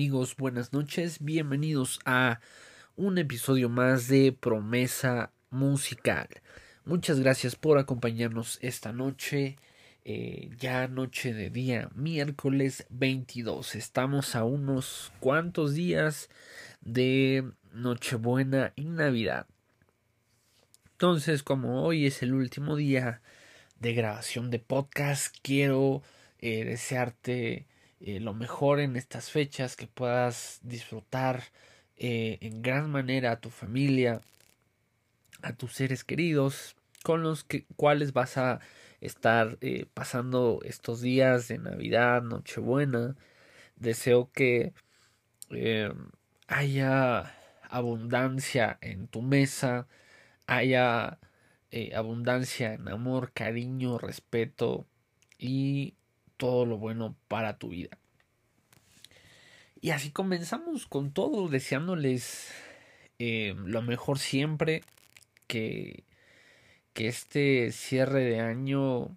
Amigos, buenas noches, bienvenidos a un episodio más de Promesa Musical. Muchas gracias por acompañarnos esta noche, eh, ya noche de día, miércoles 22. Estamos a unos cuantos días de Nochebuena y Navidad. Entonces, como hoy es el último día de grabación de podcast, quiero eh, desearte eh, lo mejor en estas fechas, que puedas disfrutar eh, en gran manera a tu familia, a tus seres queridos, con los que, cuales vas a estar eh, pasando estos días de Navidad, Nochebuena. Deseo que haya abundancia en tu mesa, haya abundancia en amor, cariño, respeto y todo lo bueno para tu vida. Y así comenzamos con todo, deseándoles eh, lo mejor siempre, que, que este cierre de año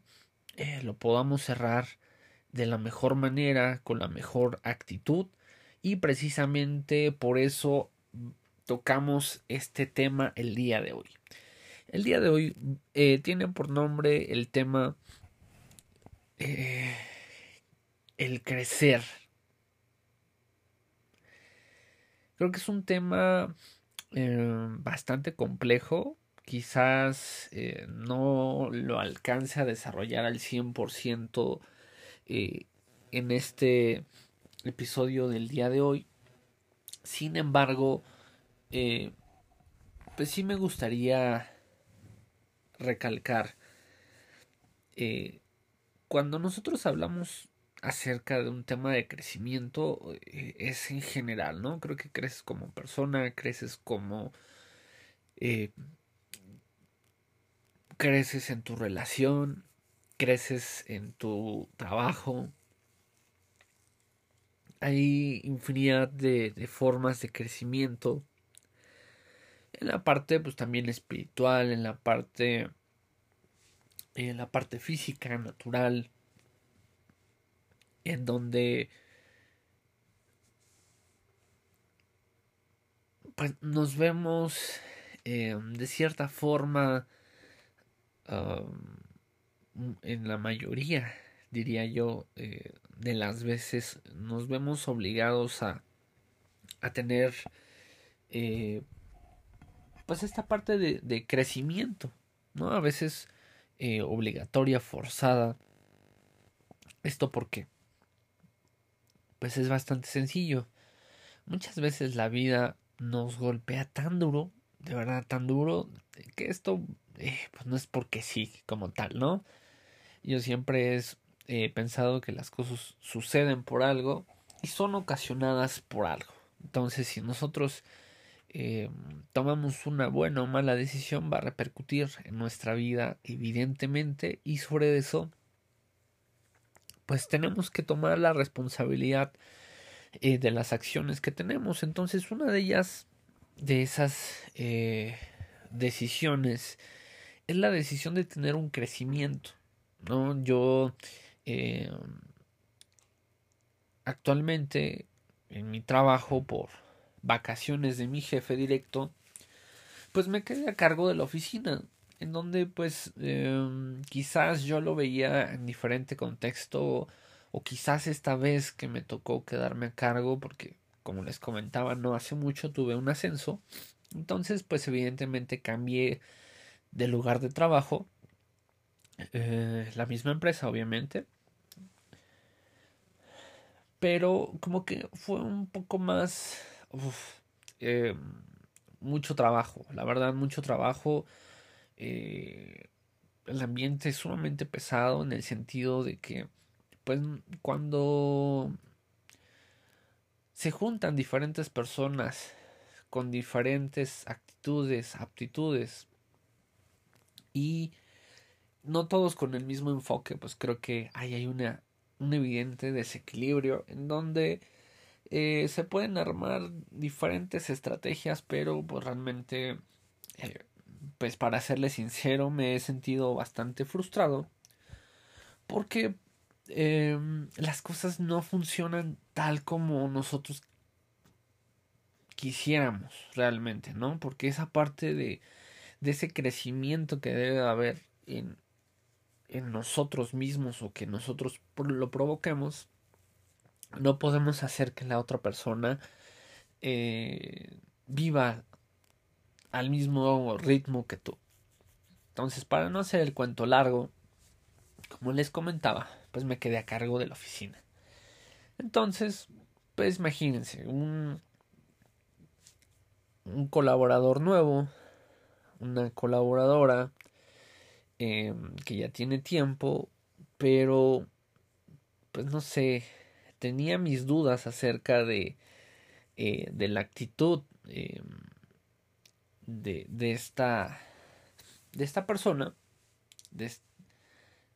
eh, lo podamos cerrar de la mejor manera, con la mejor actitud. Y precisamente por eso tocamos este tema el día de hoy. El día de hoy eh, tiene por nombre el tema el crecer. Creo que es un tema eh, bastante complejo. Quizás eh, no lo alcance a desarrollar al 100% eh, en este episodio del día de hoy. Sin embargo, pues sí me gustaría recalcar. cuando nosotros hablamos acerca de un tema de crecimiento eh, es en general, ¿no? Creo que creces como persona, creces como... Eh, creces en tu relación, creces en tu trabajo. Hay infinidad de, de formas de crecimiento. En la parte, pues también espiritual, en la parte... En la parte física, natural, en donde pues nos vemos eh, de cierta forma en la mayoría diría yo eh, de las veces nos vemos obligados a, a tener eh, pues esta parte de, de, crecimiento no a veces obligatoria forzada. Esto porque pues es bastante sencillo. Muchas veces la vida nos golpea tan duro, de verdad tan duro, que esto eh, pues no es porque sí como tal, ¿no? Yo siempre he pensado que las cosas suceden por algo y son ocasionadas por algo. Entonces, si nosotros eh, tomamos una buena o mala decisión, va a repercutir en nuestra vida, evidentemente, y sobre eso pues tenemos que tomar la responsabilidad eh, de las acciones que tenemos. Entonces, una de ellas, de esas eh, decisiones, es la decisión de tener un crecimiento. ¿no? Yo eh, actualmente en mi trabajo por vacaciones de mi jefe directo, pues me quedé a cargo de la oficina en donde pues em, quizás yo lo veía en diferente contexto o quizás esta vez que me tocó quedarme a cargo porque como les comentaba no hace mucho tuve un ascenso entonces pues evidentemente cambié de lugar de trabajo eh, la misma empresa obviamente. Pero como que fue un poco más em, mucho trabajo la verdad mucho trabajo eh, el ambiente es sumamente pesado en el sentido de que, pues, cuando se juntan diferentes personas con diferentes actitudes, aptitudes y no todos con el mismo enfoque, pues creo que ahí hay una, un evidente desequilibrio en donde eh, se pueden armar diferentes estrategias, pero pues realmente eh, pues para serle sincero, me he sentido bastante frustrado porque em, las cosas no funcionan tal como nosotros quisiéramos realmente, ¿no? Porque esa parte de, de ese crecimiento que debe haber en, en nosotros mismos o que nosotros lo provoquemos, no podemos hacer que la otra persona eh, viva al mismo ritmo que tú. Entonces, para no hacer el cuento largo, como les comentaba, pues me quedé a cargo de la oficina. Entonces, pues imagínense, un, un colaborador nuevo, una colaboradora em, que ya tiene tiempo, pero pues no sé, tenía mis dudas acerca de, eh, de la actitud em, de, de esta de esta persona de,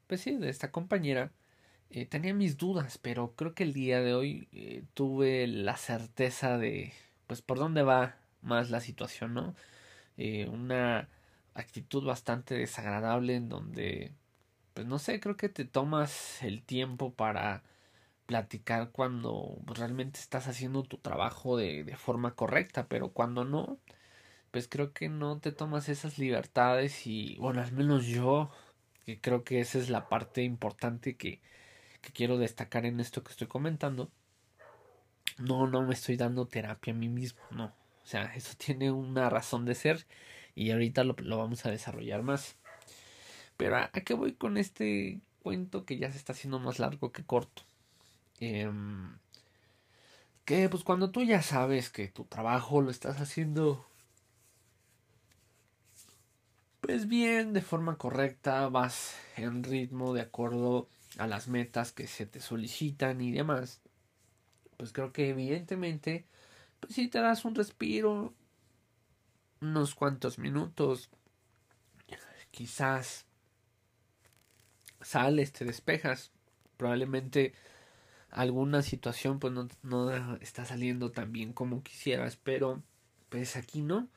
pues sí, de esta compañera eh, tenía mis dudas pero creo que el día de hoy eh, tuve la certeza de pues por dónde va más la situación no una actitud bastante desagradable en donde pues no sé creo que te tomas el tiempo para platicar cuando realmente estás haciendo tu trabajo de, de forma correcta, pero cuando no, pues creo que no te tomas esas libertades y bueno, al menos yo, que creo que esa es la parte importante que, que quiero destacar en esto que estoy comentando, no, no me estoy dando terapia a mí mismo, no, o sea, eso tiene una razón de ser y ahorita lo, lo vamos a desarrollar más. Pero ¿a, ¿a qué voy con este cuento que ya se está haciendo más largo que corto? Em, que pues cuando tú ya sabes que tu trabajo lo estás haciendo pues bien, de forma correcta, vas en ritmo de acuerdo a las metas que se te solicitan y demás, pues creo que evidentemente, pues si te das un respiro, unos cuantos minutos, quizás sales, te despejas, probablemente alguna situación pues no, no está saliendo tan bien como quisieras, pero pues aquí no,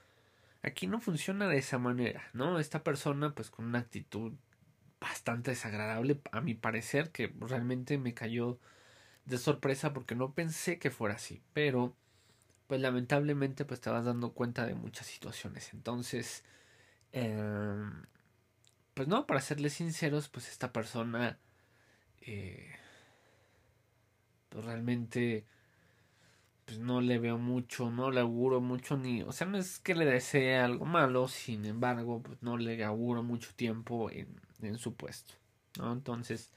aquí no funciona de esa manera, ¿no? Esta persona pues con una actitud bastante desagradable a mi parecer que realmente me cayó de sorpresa porque no pensé que fuera así, pero pues lamentablemente pues te vas dando cuenta de muchas situaciones, entonces eh, pues no, para serles sinceros pues esta persona eh, pues realmente pues no le veo mucho, no le auguro mucho ni, o sea, no es que le desee algo malo, sin embargo, pues no le auguro mucho tiempo en, en su puesto, ¿no? Entonces,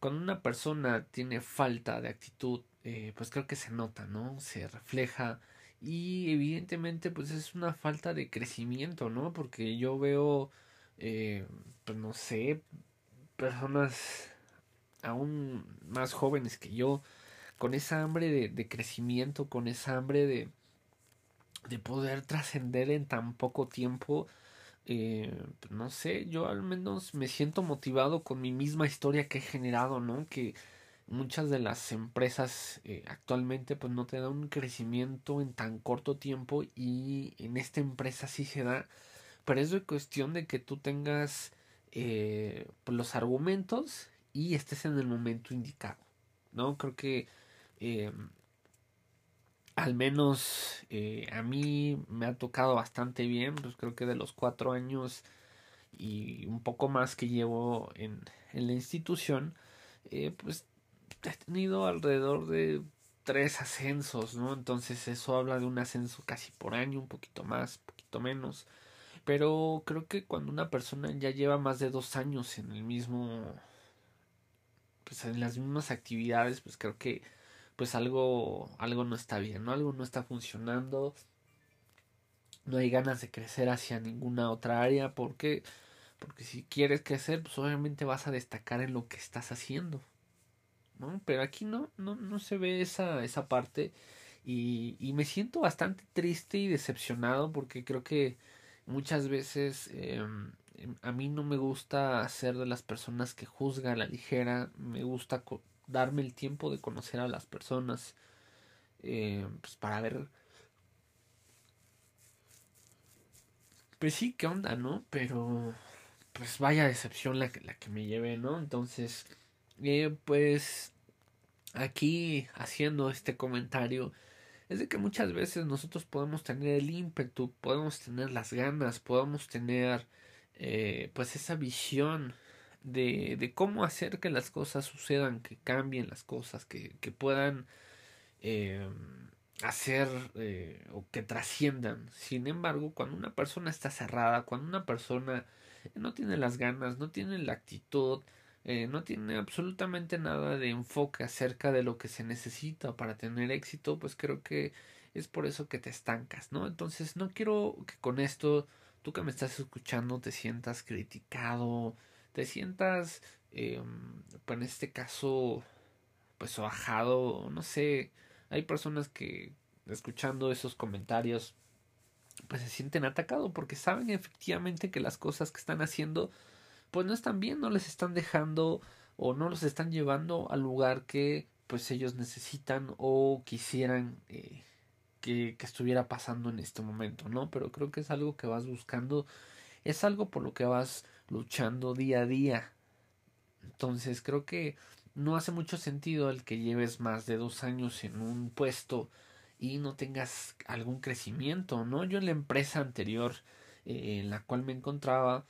cuando una persona tiene falta de actitud, eh, pues creo que se nota, ¿no? Se refleja y evidentemente pues es una falta de crecimiento, ¿no? Porque yo veo, eh, pues no sé, personas aún más jóvenes que yo, con esa hambre de, de crecimiento, con esa hambre de, de poder trascender en tan poco tiempo. Eh, no sé, yo al menos me siento motivado con mi misma historia que he generado, ¿no? Que muchas de las empresas eh, actualmente pues no te dan un crecimiento en tan corto tiempo y en esta empresa sí se da, pero es cuestión de que tú tengas eh, pues, los argumentos y estés en el momento indicado, ¿no? Creo que eh, al menos eh, a mí me ha tocado bastante bien, pues creo que de los cuatro años y un poco más que llevo en, en la institución, eh, pues he tenido alrededor de tres ascensos, ¿no? Entonces eso habla de un ascenso casi por año, un poquito más, un poquito menos. Pero creo que cuando una persona ya lleva más de dos años en el mismo pues en las mismas actividades, pues creo que pues algo algo no está bien, ¿no? Algo no está funcionando. No hay ganas de crecer hacia ninguna otra área porque porque si quieres crecer, pues obviamente vas a destacar en lo que estás haciendo. ¿No? Pero aquí no no no se ve esa esa parte y, y me siento bastante triste y decepcionado porque creo que muchas veces eh, Em, a mí no me gusta ser de las personas que juzgan a la ligera, me gusta darme el tiempo de conocer a las personas eh, pues para ver pues sí qué onda no pero pues vaya decepción la que, la que me llevé no entonces eh, pues aquí haciendo este comentario es de que muchas veces nosotros podemos tener el ímpetu, podemos tener las ganas, podemos tener eh, pues esa visión de, cómo hacer que las cosas sucedan, que cambien las cosas, que, que puedan eh, hacer eh, o que trasciendan. Sin embargo, cuando una persona está cerrada, cuando una persona no tiene las ganas, no tiene la actitud, eh, no tiene absolutamente nada de enfoque acerca de lo que se necesita para tener éxito, pues creo que es por eso que te estancas, ¿no? Entonces no quiero que con esto tú que me estás escuchando te sientas criticado, te sientas, eh, pues en este caso, pues bajado, no sé, hay personas que escuchando esos comentarios pues se sienten atacados porque saben efectivamente que las cosas que están haciendo pues no están bien, no les están dejando o no los están llevando al lugar que pues ellos necesitan o quisieran eh, que, que, estuviera pasando en este momento, ¿no? Pero creo que es algo que vas buscando, es algo por lo que vas luchando día a día. Entonces creo que no hace mucho sentido el que lleves más de dos años en un puesto y no tengas algún crecimiento, ¿no? Yo en la empresa anterior eh, en la cual me encontraba,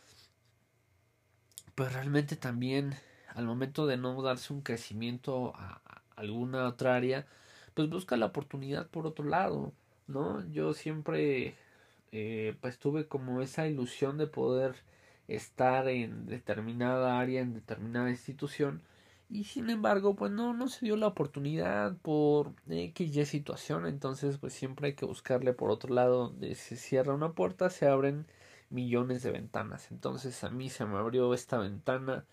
pues realmente también al momento de no darse un crecimiento a, alguna otra área, pues busca la oportunidad por otro lado, ¿no? Yo siempre eh, pues tuve como esa ilusión de poder estar en determinada área, en determinada institución, y sin embargo pues no no se dio la oportunidad por X situación. Entonces pues siempre hay que buscarle por otro lado se cierra una puerta se abren millones de ventanas. Entonces a mí se me abrió esta ventana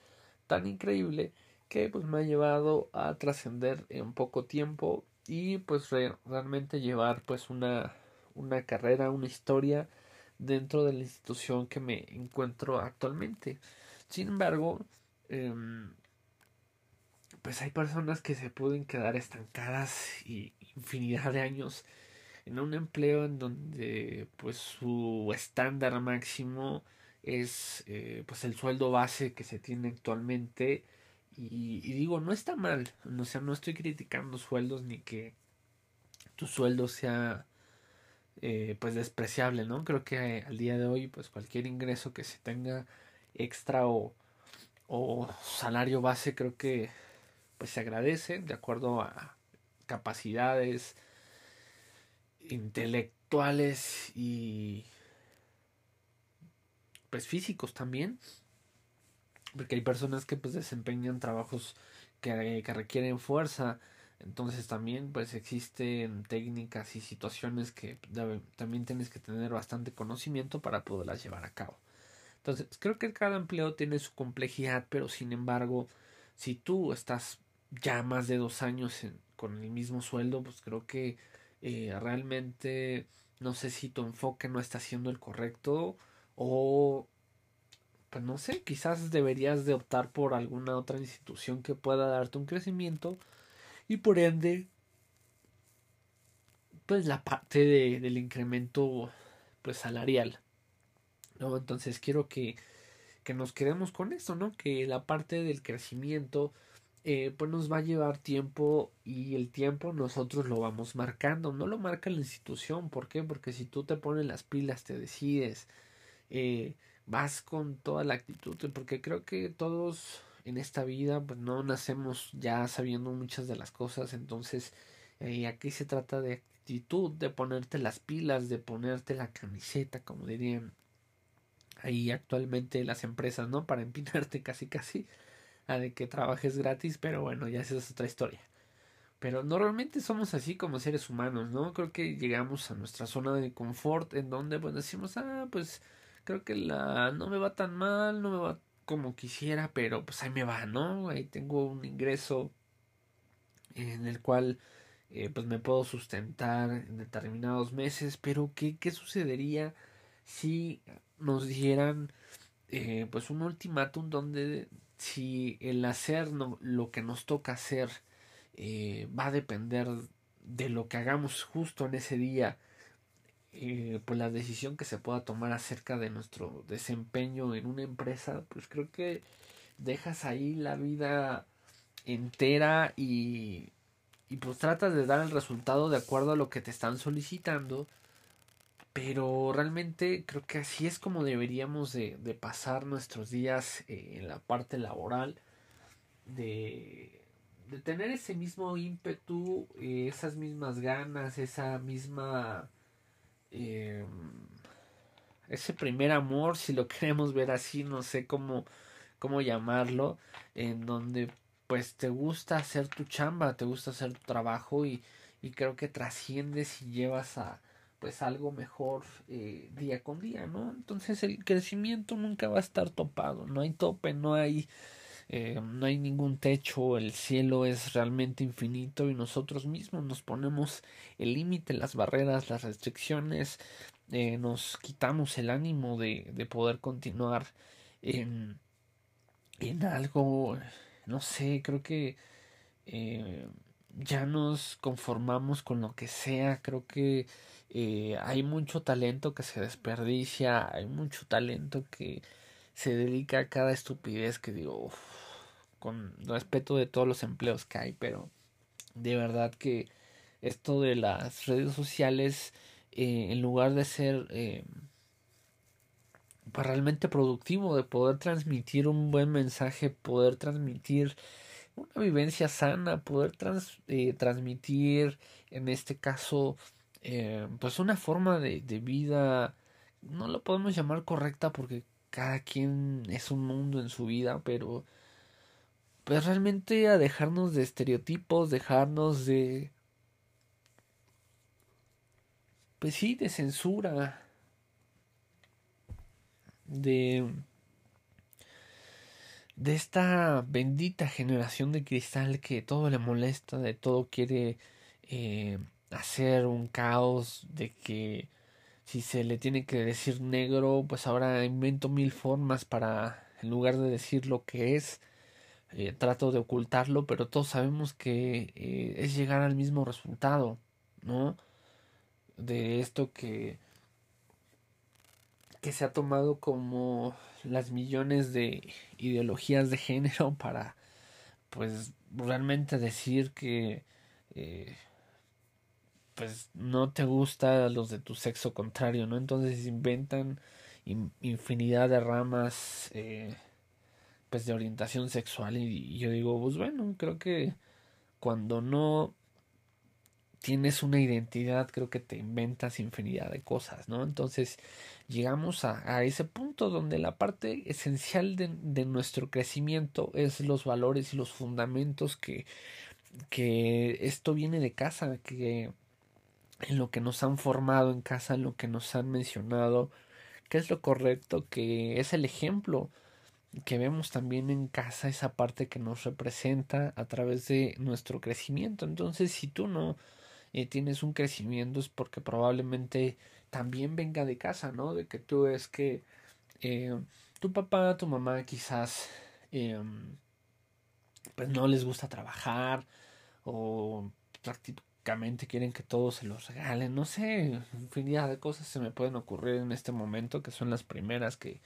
tan increíble que pues me ha llevado a trascender en poco tiempo y pues realmente llevar pues una una carrera una historia dentro de la institución que me encuentro actualmente. Sin embargo eh, pues hay personas que se pueden quedar estancadas y infinidad de años en un empleo en donde pues su estándar máximo es eh, pues el sueldo base que se tiene actualmente. Y, digo no está mal. O sea no estoy criticando sueldos ni que tu sueldo sea eh, pues despreciable no creo que al día de hoy pues cualquier ingreso que se tenga extra o, o salario base creo que pues se agradece de acuerdo a capacidades intelectuales y pues físicos también. Porque hay personas que pues desempeñan trabajos que, que requieren fuerza entonces también pues existen técnicas y situaciones que también tienes que tener bastante conocimiento para poderlas llevar a cabo. Entonces creo que cada empleo tiene su complejidad pero sin embargo si tú estás ya más de dos años con el mismo sueldo, pues creo que eh, realmente no sé si tu enfoque no está siendo el correcto o pues no sé, quizás deberías de optar por alguna otra institución que pueda darte un crecimiento y por ende pues la parte de, del incremento pues salarial no entonces quiero que que nos quedemos con esto no que la parte del crecimiento eh, pues nos va a llevar tiempo y el tiempo nosotros lo vamos marcando, no lo marca la institución, ¿por qué? Porque si tú te pones las pilas, te decides, eh, vas con toda la actitud, porque creo que todos en esta vida pues no nacemos ya sabiendo muchas de las cosas, entonces eh, aquí se trata de actitud, de ponerte las pilas, de ponerte la camiseta, como dirían ahí actualmente las empresas, ¿no? Para empinarte casi casi a de que trabajes gratis, pero bueno, ya esa es otra historia. Pero normalmente somos así como seres humanos, ¿no? Creo que llegamos a nuestra zona de confort en donde pues decimos, ah, pues creo que la no me va tan mal, no me va como quisiera, pero pues ahí me va, ¿no? Ahí tengo un ingreso en el cual eh, pues me puedo sustentar en determinados meses, pero ¿qué, qué sucedería si nos dieran eh, pues un ultimátum donde si el hacer lo que nos toca hacer eh, va a depender de lo que hagamos justo en ese día, eh, pues la decisión que se pueda tomar acerca de nuestro desempeño en una empresa, pues creo que dejas ahí la vida entera y y pues tratas de dar el resultado de acuerdo a lo que te están solicitando pero realmente creo que así es como deberíamos de, de pasar nuestros días eh, en la parte laboral de, de tener ese mismo ímpetu eh, esas mismas ganas esa misma eh, ese primer amor si lo queremos ver así no sé cómo cómo llamarlo en donde pues te gusta hacer tu chamba, te gusta hacer tu trabajo y, y creo que trasciendes y llevas a pues algo mejor eh, día con día, ¿no? Entonces el crecimiento nunca va a estar topado, no hay tope, no hay eh, no hay ningún techo, el cielo es realmente infinito y nosotros mismos nos ponemos el límite, las barreras, las restricciones, eh, nos quitamos el ánimo de, de poder continuar en, en algo no sé, creo que eh, ya nos conformamos con lo que sea, creo que eh, hay mucho talento que se desperdicia, hay mucho talento que se dedica a cada estupidez que digo, con respeto de todos los empleos que hay, pero de verdad que esto de las redes sociales, eh, en lugar de ser pues, realmente productivo, de poder transmitir un buen mensaje, poder transmitir una vivencia sana, poder eh, transmitir, en este caso, eh, pues una forma de, de, vida, no lo podemos llamar correcta porque cada quien es un mundo en su vida, pero pues realmente a dejarnos de estereotipos, dejarnos de... Pues sí, de censura, de de esta bendita generación de cristal que todo le molesta, de todo quiere eh, hacer un caos, de que si se le tiene que decir negro, pues ahora invento mil formas para, en lugar de decir lo que es, eh, trato de ocultarlo, pero todos sabemos que eh, es llegar al mismo resultado, ¿no? De esto que que se ha tomado como las millones de ideologías de género para pues realmente decir que eh, pues no te gusta los de tu sexo contrario, ¿no? Entonces inventan infinidad de ramas eh, pues de orientación sexual y, yo digo, pues bueno, creo que cuando no tienes una identidad, creo que te inventas infinidad de cosas, ¿no? Entonces llegamos a, a ese punto donde la parte esencial de, de, nuestro crecimiento es los valores y los fundamentos que, que esto viene de casa, que en lo que nos han formado en casa, en lo que nos han mencionado, que es lo correcto, que es el ejemplo que vemos también en casa, esa parte que nos representa a través de nuestro crecimiento. Entonces, si tú no eh, tienes un crecimiento es porque probablemente también venga de casa, ¿no? De que tú es que eh, tu papá, tu mamá quizás eh, pues no les gusta trabajar o quieren que todo se los regalen, no sé, infinidad de cosas se me pueden ocurrir en este momento que son las primeras que,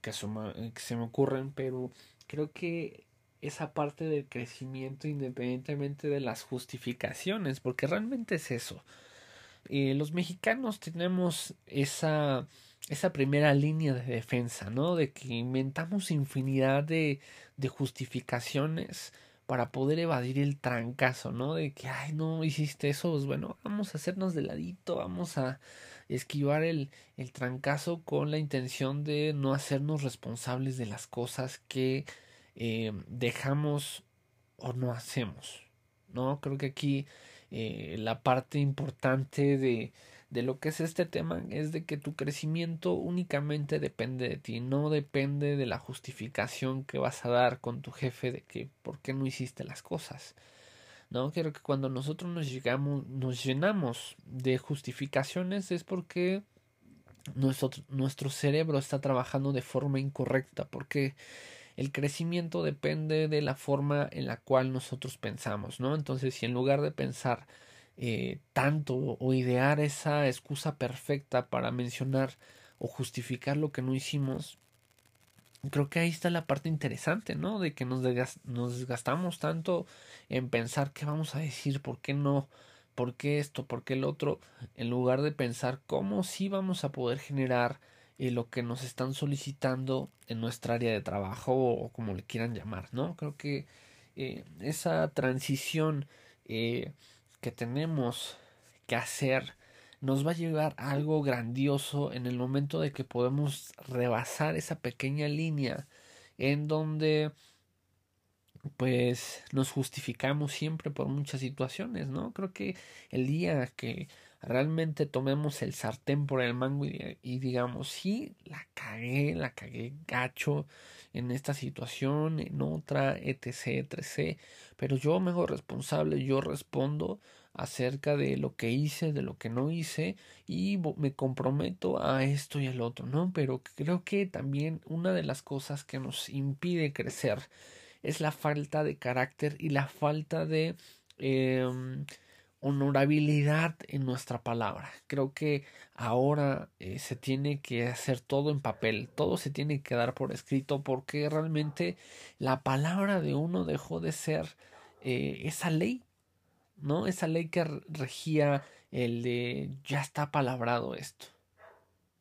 que, que se me ocurren, pero creo que esa parte del crecimiento independientemente de las justificaciones, porque realmente es eso. Eh, los mexicanos tenemos esa, esa primera línea de defensa, ¿no? De que inventamos infinidad de, de justificaciones para poder evadir el trancazo, ¿no? De que, ay, no hiciste eso, pues bueno, vamos a hacernos de ladito, vamos a esquivar el, el trancazo con la intención de no hacernos responsables de las cosas que eh, dejamos o no hacemos. ¿no? Creo que aquí eh, la parte importante de, de lo que es este tema es de que tu crecimiento únicamente depende de ti, no depende de la justificación que vas a dar con tu jefe de que por qué no hiciste las cosas. No, creo que cuando nosotros nos llegamos, nos llenamos de justificaciones es porque nuestro, nuestro cerebro está trabajando de forma incorrecta, porque el crecimiento depende de la forma en la cual nosotros pensamos, ¿no? Entonces, si en lugar de pensar eh, tanto o idear esa excusa perfecta para mencionar o justificar lo que no hicimos, creo que ahí está la parte interesante, ¿no? De que nos, desgastamos tanto en pensar qué vamos a decir, por qué no, por qué esto, por qué el otro, en lugar de pensar cómo sí vamos a poder generar eh, lo que nos están solicitando en nuestra área de trabajo o, como le quieran llamar, ¿no? Creo que eh, esa transición eh, que tenemos que hacer nos va a llevar a algo grandioso en el momento de que podemos rebasar esa pequeña línea en donde pues nos justificamos siempre por muchas situaciones, ¿no? Creo que el día que realmente tomemos el sartén por el mango y, digamos, sí, la cagué, la cagué gacho en esta situación, en otra, etc, etc, pero yo me hago responsable, yo respondo acerca de lo que hice, de lo que no hice y me comprometo a esto y el otro, ¿no? Pero creo que también una de las cosas que nos impide crecer es la falta de carácter y la falta de eh, honorabilidad en nuestra palabra. Creo que ahora eh, se tiene que hacer todo en papel, todo se tiene que dar por escrito porque realmente la palabra de uno dejó de ser eh, esa ley, ¿no? Esa ley que regía el de ya está palabrado esto.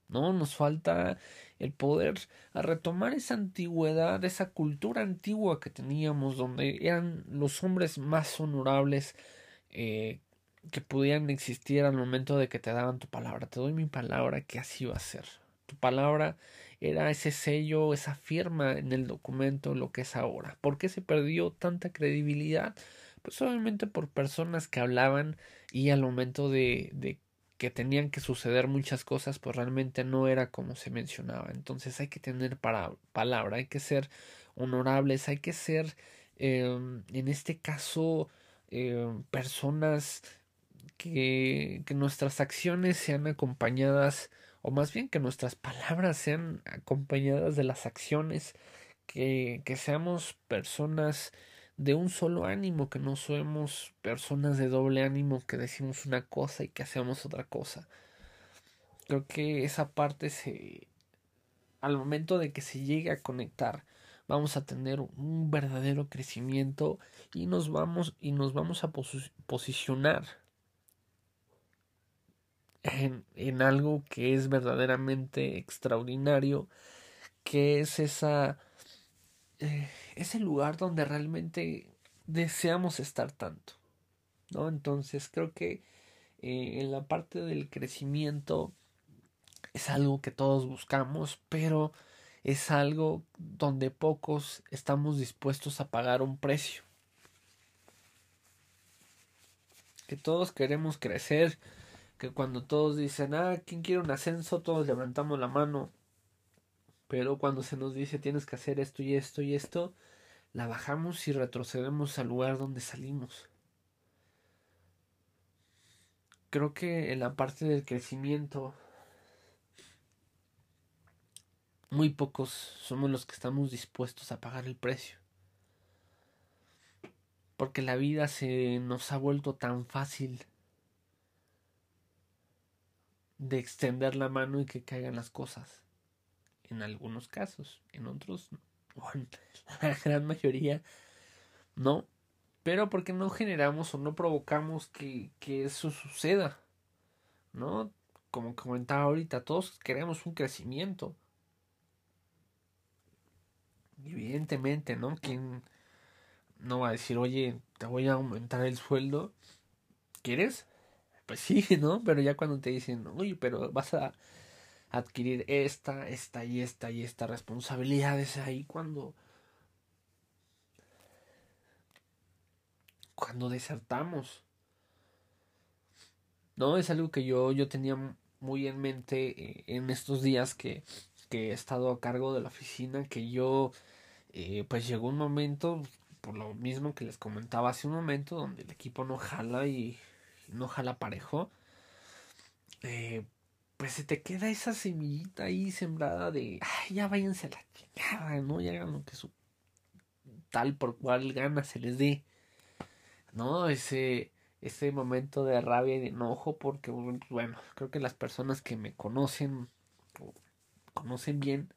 ¿No? Nos falta el poder retomar esa antigüedad, esa cultura antigua que teníamos, donde eran los hombres más honorables eh, que pudieran existir al momento de que te daban tu palabra. Te doy mi palabra que así va a ser. Tu palabra era ese sello, esa firma en el documento, lo que es ahora. ¿Por qué se perdió tanta credibilidad? Pues obviamente por personas que hablaban y al momento de, de que tenían que suceder muchas cosas, pues realmente no era como se mencionaba. Entonces hay que tener para, palabra, hay que ser honorables, hay que ser, em, en este caso, em, personas que, nuestras acciones sean acompañadas, o más bien que nuestras palabras sean acompañadas de las acciones, que, que seamos personas de un solo ánimo, que no somos personas de doble ánimo que decimos una cosa y que hacemos otra cosa. Creo que esa parte se al momento de que se llegue a conectar vamos a tener un verdadero crecimiento y nos vamos y nos vamos a posicionar en, algo que es verdaderamente extraordinario que es esa eh, es el lugar donde realmente deseamos estar tanto. ¿no? Entonces creo que eh, en la parte del crecimiento es algo que todos buscamos, pero es algo donde pocos estamos dispuestos a pagar un precio. Que todos queremos crecer, que cuando todos dicen, ah, ¿quién quiere un ascenso? Todos levantamos la mano. Pero cuando se nos dice tienes que hacer esto y esto y esto, la bajamos y retrocedemos al lugar donde salimos. Creo que en la parte del crecimiento muy pocos somos los que estamos dispuestos a pagar el precio. Porque la vida se nos ha vuelto tan fácil de extender la mano y que caigan las cosas en algunos casos, en otros, o en la gran mayoría, no. Pero porque no generamos o no provocamos que, que eso suceda, ¿no? Como comentaba ahorita, todos queremos un crecimiento. Evidentemente, ¿no? ¿Quién no va a decir, oye, te voy a aumentar el sueldo? ¿Quieres? Pues sí, ¿no? Pero ya cuando te dicen, oye, pero vas a adquirir esta, esta y esta y esta responsabilidad es ahí cuando cuando desertamos. No, es algo que yo, yo tenía muy en mente eh, en estos días que, que, he estado a cargo de la oficina, que yo, eh, pues llegó un momento, por lo mismo que les comentaba hace un momento, donde el equipo no jala y no jala parejo. Eh, pues se te queda esa semillita ahí sembrada de, ay, ya váyanse a la chingada, ¿no? Ya hagan lo que su tal por cual gana se les dé, ¿no? Ese, ese momento de rabia y de enojo, porque, bueno, creo que las personas que me conocen, conocen bien,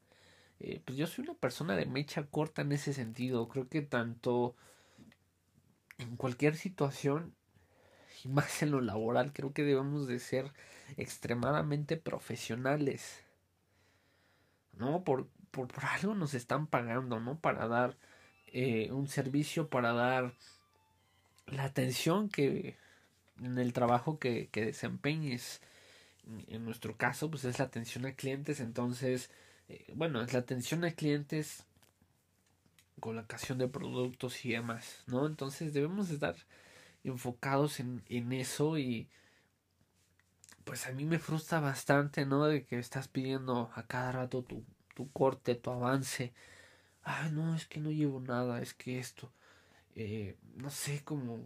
eh, pues yo soy una persona de mecha corta en ese sentido. Creo que tanto en cualquier situación y más en lo laboral, creo que debemos de ser extremadamente profesionales. ¿No? Por, por, algo nos están pagando, ¿no? Para dar eh, un servicio, para dar la atención que en el trabajo que, que desempeñes. En nuestro caso, pues es la atención a clientes, entonces, eh, bueno, es la atención a clientes colocación de productos y demás, ¿no? Entonces debemos estar enfocados en, en eso y pues a mí me frustra bastante, ¿no? De que estás pidiendo a cada rato tu, tu corte, tu avance. Ay, no, es que no llevo nada, es que esto, eh, no sé, como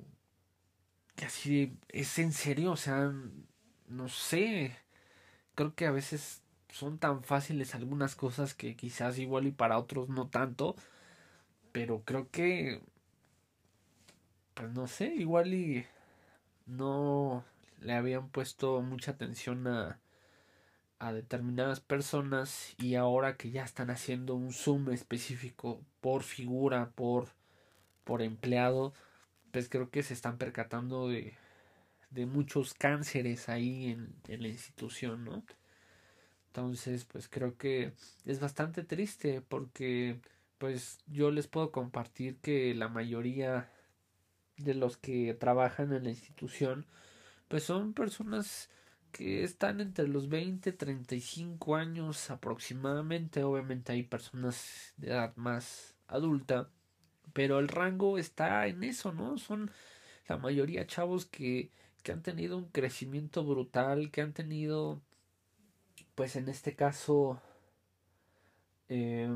que así es en serio, o sea, no sé, creo que a veces son tan fáciles algunas cosas que quizás igual y para otros no tanto, pero creo que pues no sé, igual y no le habían puesto mucha atención a, a determinadas personas y ahora que ya están haciendo un zoom específico por figura, por, por empleado, pues creo que se están percatando de, de muchos cánceres ahí en, en la institución, ¿no? Entonces, pues creo que es bastante triste porque pues yo les puedo compartir que la mayoría de los que trabajan en la institución, pues son personas que están entre los 20 y 35 años aproximadamente. Obviamente hay personas de edad más adulta, pero el rango está en eso, ¿no? Son la mayoría chavos que, que han tenido un crecimiento brutal, que han tenido, pues en este caso, eh,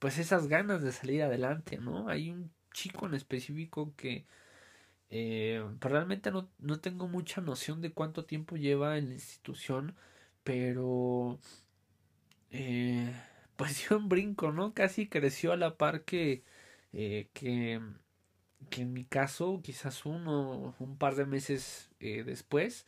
pues esas ganas de salir adelante, ¿no? Hay un chico en específico que eh, pues realmente no, no tengo mucha noción de cuánto tiempo lleva en la institución, pero eh, pues dio un brinco, ¿no? Casi creció a la par que, eh, que, que en mi caso, quizás uno, un par de meses eh, después,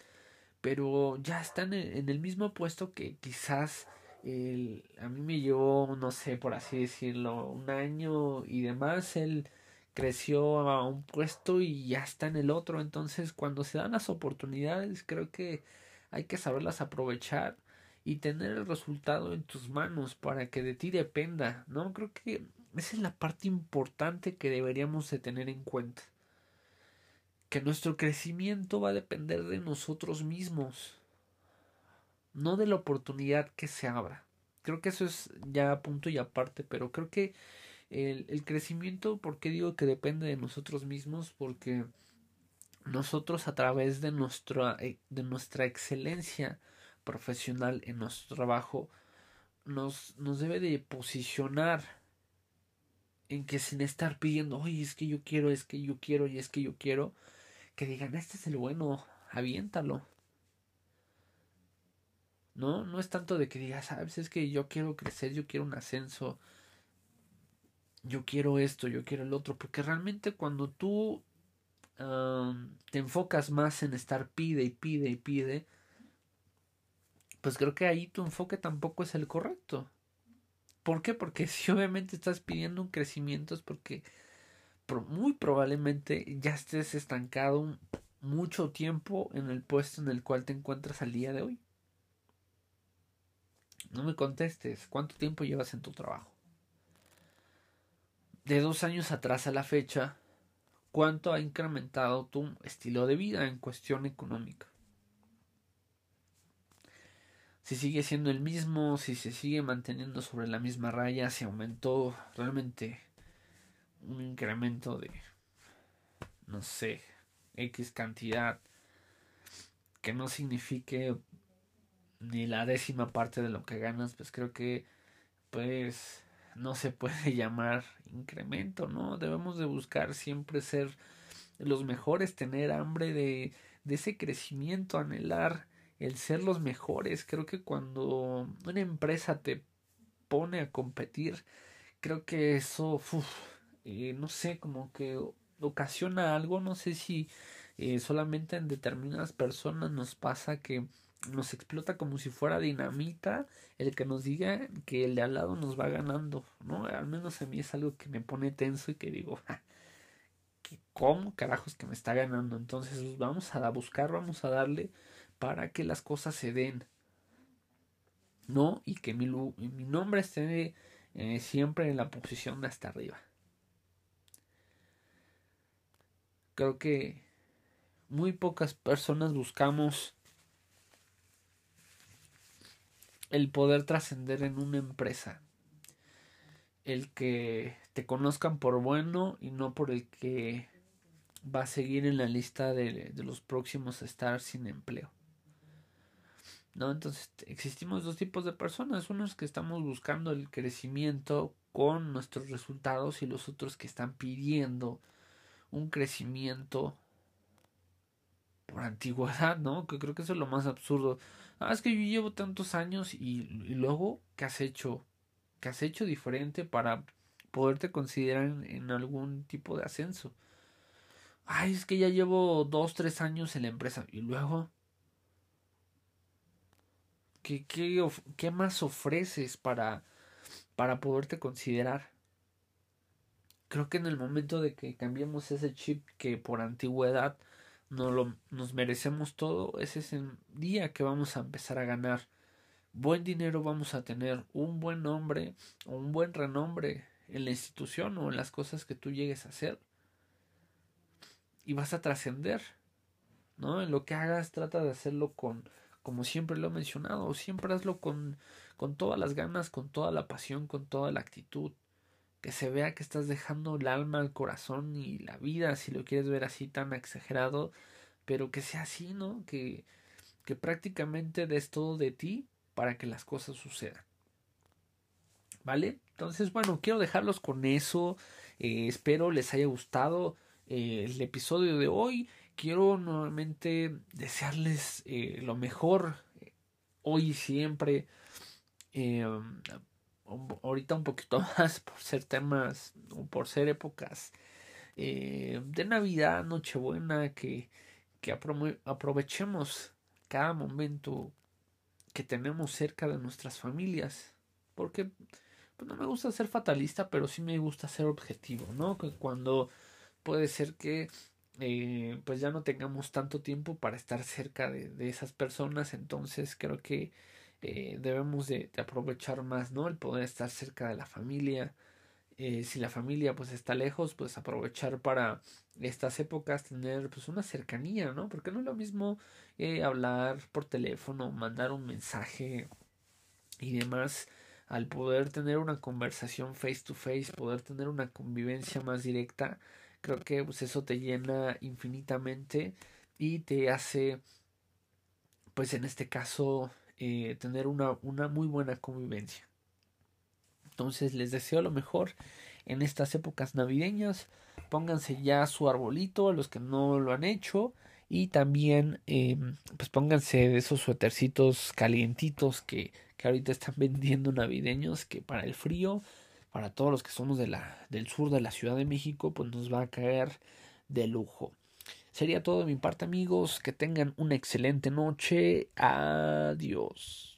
pero ya están en, el mismo puesto que quizás el, a mí me llevó, no sé, por así decirlo, un año y demás, él creció a un puesto y ya está en el otro. Entonces, cuando se dan las oportunidades, creo que hay que saberlas aprovechar y tener el resultado en tus manos para que de ti dependa, ¿no? Creo que esa es la parte importante que deberíamos de tener en cuenta. Que nuestro crecimiento va a depender de nosotros mismos, no de la oportunidad que se abra. Creo que eso es ya punto y aparte, pero creo que el, el crecimiento, ¿por qué digo que depende de nosotros mismos? Porque nosotros a través de nuestra, eh, de nuestra excelencia profesional en nuestro trabajo nos, nos debe de posicionar en que sin estar pidiendo, oye, es que yo quiero, es que yo quiero y es que yo quiero, que digan, este es el bueno, aviéntalo. No, no es tanto de que digas, sabes, es que yo quiero crecer, yo quiero un ascenso, yo quiero esto, yo quiero el otro, porque realmente cuando tú te enfocas más en estar pide y pide y pide, pues creo que ahí tu enfoque tampoco es el correcto. ¿Por qué? Porque si obviamente estás pidiendo un crecimiento es porque muy probablemente ya estés estancado mucho tiempo en el puesto en el cual te encuentras al día de hoy. No me contestes, ¿cuánto tiempo llevas en tu trabajo? De dos años atrás a la fecha, ¿cuánto ha incrementado tu estilo de vida en cuestión económica? Si sigue siendo el mismo, si se sigue manteniendo sobre la misma raya, si aumentó realmente un incremento de, no sé, X cantidad, que no signifique ni la décima parte de lo que ganas, pues creo que pues no se puede llamar incremento, ¿no? Debemos de buscar siempre ser los mejores, tener hambre de, de ese crecimiento, anhelar el ser los mejores. Creo que cuando una empresa te pone a competir, creo que eso, eh, no sé, como que ocasiona algo, no sé si eh, solamente en determinadas personas nos pasa que nos explota como si fuera dinamita el que nos diga que el de al lado nos va ganando, ¿no? Al menos a mí es algo que me pone tenso y que digo, que ¿cómo carajos que me está ganando? Entonces pues, vamos a buscar, vamos a darle para que las cosas se den, ¿no? Y que mi, mi nombre esté eh, siempre en la posición de hasta arriba. Creo que muy pocas personas buscamos el poder trascender en una empresa. El que te conozcan por bueno y no por el que va a seguir en la lista de, de los próximos a estar sin empleo. ¿No? Entonces existimos dos tipos de personas, unos que estamos buscando el crecimiento con nuestros resultados y los otros que están pidiendo un crecimiento por antigüedad, ¿no? Que creo que eso es lo más absurdo. Ah, es que yo llevo tantos años y, luego, ¿qué has hecho? ¿Qué has hecho diferente para poderte considerar en, algún tipo de ascenso? Ay, es que ya llevo dos, tres años en la empresa y luego, ¿qué, qué, qué más ofreces para, para poderte considerar? Creo que en el momento de que cambiemos ese chip que por antigüedad no lo, nos merecemos todo, ese es el día que vamos a empezar a ganar buen dinero, vamos a tener un buen nombre o un buen renombre en la institución o en las cosas que tú llegues a hacer. Y vas a trascender, ¿no? En lo que hagas, trata de hacerlo con, como siempre lo he mencionado, siempre hazlo con, con todas las ganas, con toda la pasión, con toda la actitud. Que se vea que estás dejando el alma, el corazón y la vida, si lo quieres ver así tan exagerado, pero que sea así, ¿no? Que, que prácticamente des todo de ti para que las cosas sucedan. ¿Vale? Entonces, bueno, quiero dejarlos con eso. Eh, espero les haya gustado eh, el episodio de hoy. Quiero nuevamente desearles eh, lo mejor hoy y siempre. Ahorita un poquito más por ser temas, por ser épocas de Navidad, Nochebuena, que que aprovechemos cada momento que tenemos cerca de nuestras familias. Porque pues, no me gusta ser fatalista, pero sí me gusta ser objetivo, ¿no? Que cuando puede ser que eh, pues ya no tengamos tanto tiempo para estar cerca de, esas personas, entonces creo que eh, debemos de, aprovechar más, ¿no? El poder estar cerca de la familia, eh, si la familia pues está lejos, pues aprovechar para estas épocas tener pues una cercanía, ¿no? Porque no es lo mismo eh, hablar por teléfono, mandar un mensaje y demás al poder tener una conversación face to face, poder tener una convivencia más directa, creo que pues eso te llena infinitamente y te hace pues en este caso eh, tener una, una muy buena convivencia. Entonces les deseo lo mejor en estas épocas navideñas. Pónganse ya su arbolito a los que no lo han hecho. Y también em, pues pónganse de esos suétercitos calientitos que, que ahorita están vendiendo navideños que para el frío, para todos los que somos de la, del sur de la Ciudad de México, pues nos va a caer de lujo. Sería todo de mi parte amigos, que tengan una excelente noche. Adiós.